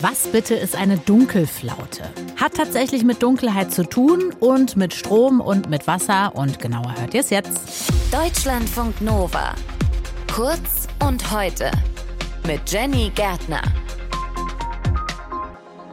Was bitte ist eine Dunkelflaute? Hat tatsächlich mit Dunkelheit zu tun und mit Strom und mit Wasser und genauer hört ihr es jetzt. Deutschlandfunk Nova. Kurz und heute mit Jenny Gärtner.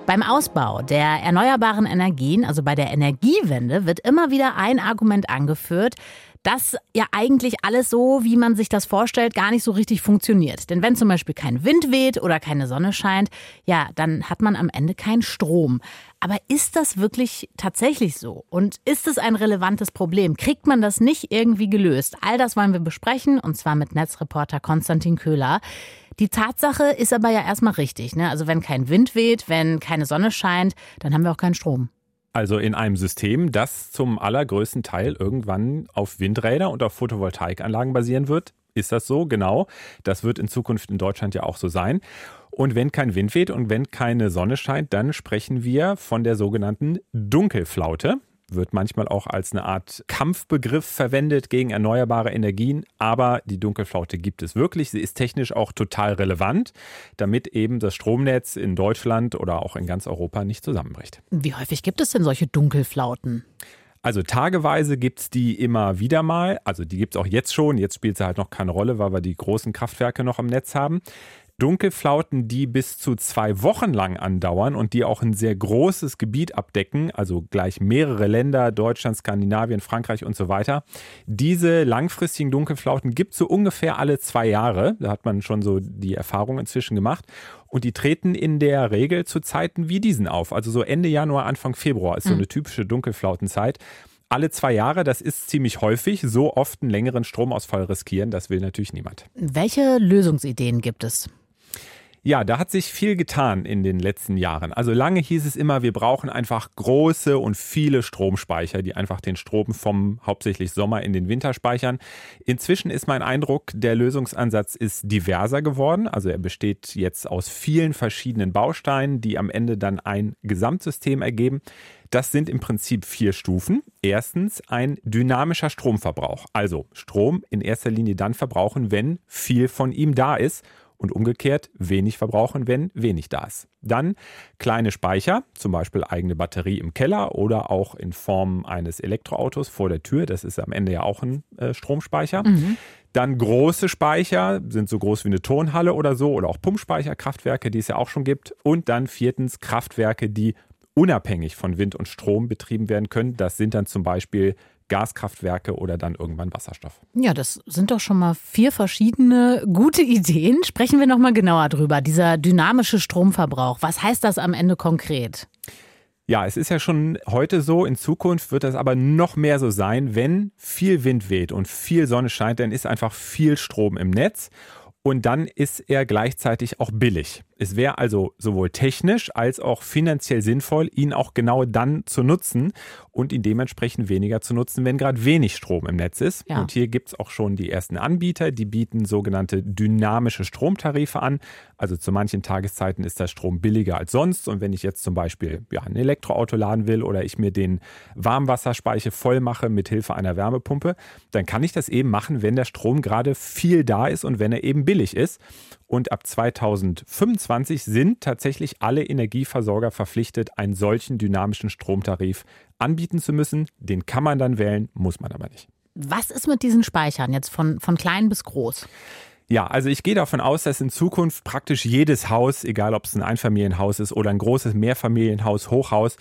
Beim Ausbau der erneuerbaren Energien, also bei der Energiewende, wird immer wieder ein Argument angeführt, dass ja eigentlich alles so, wie man sich das vorstellt, gar nicht so richtig funktioniert. Denn wenn zum Beispiel kein Wind weht oder keine Sonne scheint, ja, dann hat man am Ende keinen Strom. Aber ist das wirklich tatsächlich so? Und ist es ein relevantes Problem? Kriegt man das nicht irgendwie gelöst? All das wollen wir besprechen und zwar mit Netzreporter Konstantin Köhler. Die Tatsache ist aber ja erstmal richtig. Ne? Also wenn kein Wind weht, wenn keine Sonne scheint, dann haben wir auch keinen Strom. Also in einem System, das zum allergrößten Teil irgendwann auf Windräder und auf Photovoltaikanlagen basieren wird. Ist das so? Genau. Das wird in Zukunft in Deutschland ja auch so sein. Und wenn kein Wind weht und wenn keine Sonne scheint, dann sprechen wir von der sogenannten Dunkelflaute wird manchmal auch als eine Art Kampfbegriff verwendet gegen erneuerbare Energien, aber die Dunkelflaute gibt es wirklich. Sie ist technisch auch total relevant, damit eben das Stromnetz in Deutschland oder auch in ganz Europa nicht zusammenbricht. Wie häufig gibt es denn solche Dunkelflauten? Also tageweise gibt es die immer wieder mal. Also die gibt es auch jetzt schon. Jetzt spielt sie halt noch keine Rolle, weil wir die großen Kraftwerke noch am Netz haben. Dunkelflauten, die bis zu zwei Wochen lang andauern und die auch ein sehr großes Gebiet abdecken, also gleich mehrere Länder, Deutschland, Skandinavien, Frankreich und so weiter. Diese langfristigen Dunkelflauten gibt es so ungefähr alle zwei Jahre. Da hat man schon so die Erfahrung inzwischen gemacht. Und die treten in der Regel zu Zeiten wie diesen auf. Also so Ende Januar, Anfang Februar ist so mhm. eine typische Dunkelflautenzeit alle zwei Jahre, das ist ziemlich häufig, so oft einen längeren Stromausfall riskieren, das will natürlich niemand. Welche Lösungsideen gibt es? Ja, da hat sich viel getan in den letzten Jahren. Also lange hieß es immer, wir brauchen einfach große und viele Stromspeicher, die einfach den Strom vom hauptsächlich Sommer in den Winter speichern. Inzwischen ist mein Eindruck, der Lösungsansatz ist diverser geworden. Also er besteht jetzt aus vielen verschiedenen Bausteinen, die am Ende dann ein Gesamtsystem ergeben. Das sind im Prinzip vier Stufen. Erstens ein dynamischer Stromverbrauch. Also Strom in erster Linie dann verbrauchen, wenn viel von ihm da ist und umgekehrt wenig verbrauchen, wenn wenig da ist. Dann kleine Speicher, zum Beispiel eigene Batterie im Keller oder auch in Form eines Elektroautos vor der Tür. Das ist am Ende ja auch ein äh, Stromspeicher. Mhm. Dann große Speicher, sind so groß wie eine Turnhalle oder so, oder auch Pumpspeicherkraftwerke, die es ja auch schon gibt. Und dann viertens Kraftwerke, die unabhängig von Wind und Strom betrieben werden können. Das sind dann zum Beispiel Gaskraftwerke oder dann irgendwann Wasserstoff. Ja, das sind doch schon mal vier verschiedene gute Ideen. Sprechen wir noch mal genauer drüber. Dieser dynamische Stromverbrauch, was heißt das am Ende konkret? Ja, es ist ja schon heute so, in Zukunft wird das aber noch mehr so sein, wenn viel Wind weht und viel Sonne scheint, dann ist einfach viel Strom im Netz und dann ist er gleichzeitig auch billig. Es wäre also sowohl technisch als auch finanziell sinnvoll, ihn auch genau dann zu nutzen und ihn dementsprechend weniger zu nutzen, wenn gerade wenig Strom im Netz ist. Ja. Und hier gibt es auch schon die ersten Anbieter, die bieten sogenannte dynamische Stromtarife an. Also zu manchen Tageszeiten ist der Strom billiger als sonst. Und wenn ich jetzt zum Beispiel ja, ein Elektroauto laden will oder ich mir den Warmwasserspeicher voll mache mit Hilfe einer Wärmepumpe, dann kann ich das eben machen, wenn der Strom gerade viel da ist und wenn er eben billig ist. Und ab 2025 sind tatsächlich alle Energieversorger verpflichtet, einen solchen dynamischen Stromtarif anbieten zu müssen. Den kann man dann wählen, muss man aber nicht. Was ist mit diesen Speichern jetzt von, von klein bis groß? Ja, also ich gehe davon aus, dass in Zukunft praktisch jedes Haus, egal ob es ein Einfamilienhaus ist oder ein großes Mehrfamilienhaus, Hochhaus,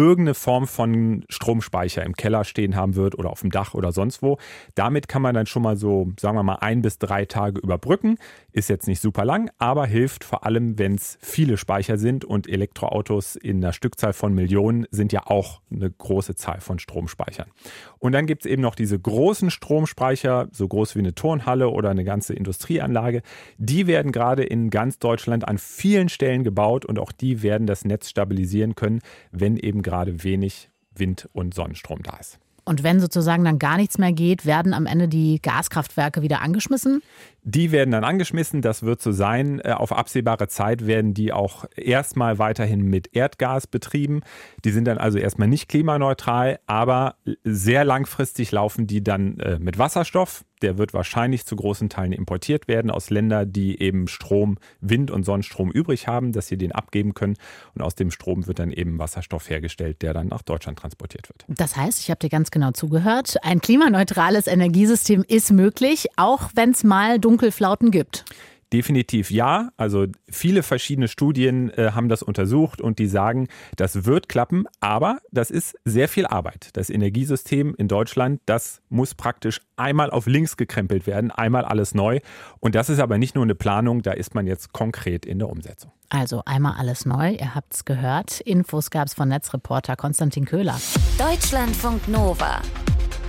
irgendeine Form von Stromspeicher im Keller stehen haben wird oder auf dem Dach oder sonst wo. Damit kann man dann schon mal so, sagen wir mal, ein bis drei Tage überbrücken. Ist jetzt nicht super lang, aber hilft vor allem, wenn es viele Speicher sind und Elektroautos in einer Stückzahl von Millionen sind ja auch eine große Zahl von Stromspeichern. Und dann gibt es eben noch diese großen Stromspeicher, so groß wie eine Turnhalle oder eine ganze Industrieanlage. Die werden gerade in ganz Deutschland an vielen Stellen gebaut und auch die werden das Netz stabilisieren können, wenn eben eben gerade wenig Wind- und Sonnenstrom da ist. Und wenn sozusagen dann gar nichts mehr geht, werden am Ende die Gaskraftwerke wieder angeschmissen? Die werden dann angeschmissen, das wird so sein. Äh, auf absehbare Zeit werden die auch erstmal weiterhin mit Erdgas betrieben. Die sind dann also erstmal nicht klimaneutral, aber sehr langfristig laufen die dann äh, mit Wasserstoff. Der wird wahrscheinlich zu großen Teilen importiert werden aus Ländern, die eben Strom, Wind- und Sonnenstrom übrig haben, dass sie den abgeben können. Und aus dem Strom wird dann eben Wasserstoff hergestellt, der dann nach Deutschland transportiert wird. Das heißt, ich habe dir ganz genau zugehört, ein klimaneutrales Energiesystem ist möglich, auch wenn es mal Dunkelflauten gibt. Definitiv ja. Also viele verschiedene Studien äh, haben das untersucht und die sagen, das wird klappen, aber das ist sehr viel Arbeit. Das Energiesystem in Deutschland, das muss praktisch einmal auf links gekrempelt werden, einmal alles neu. Und das ist aber nicht nur eine Planung, da ist man jetzt konkret in der Umsetzung. Also einmal alles neu, ihr habt es gehört. Infos gab es von Netzreporter Konstantin Köhler. Deutschlandfunk Nova.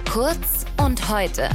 Kurz und heute.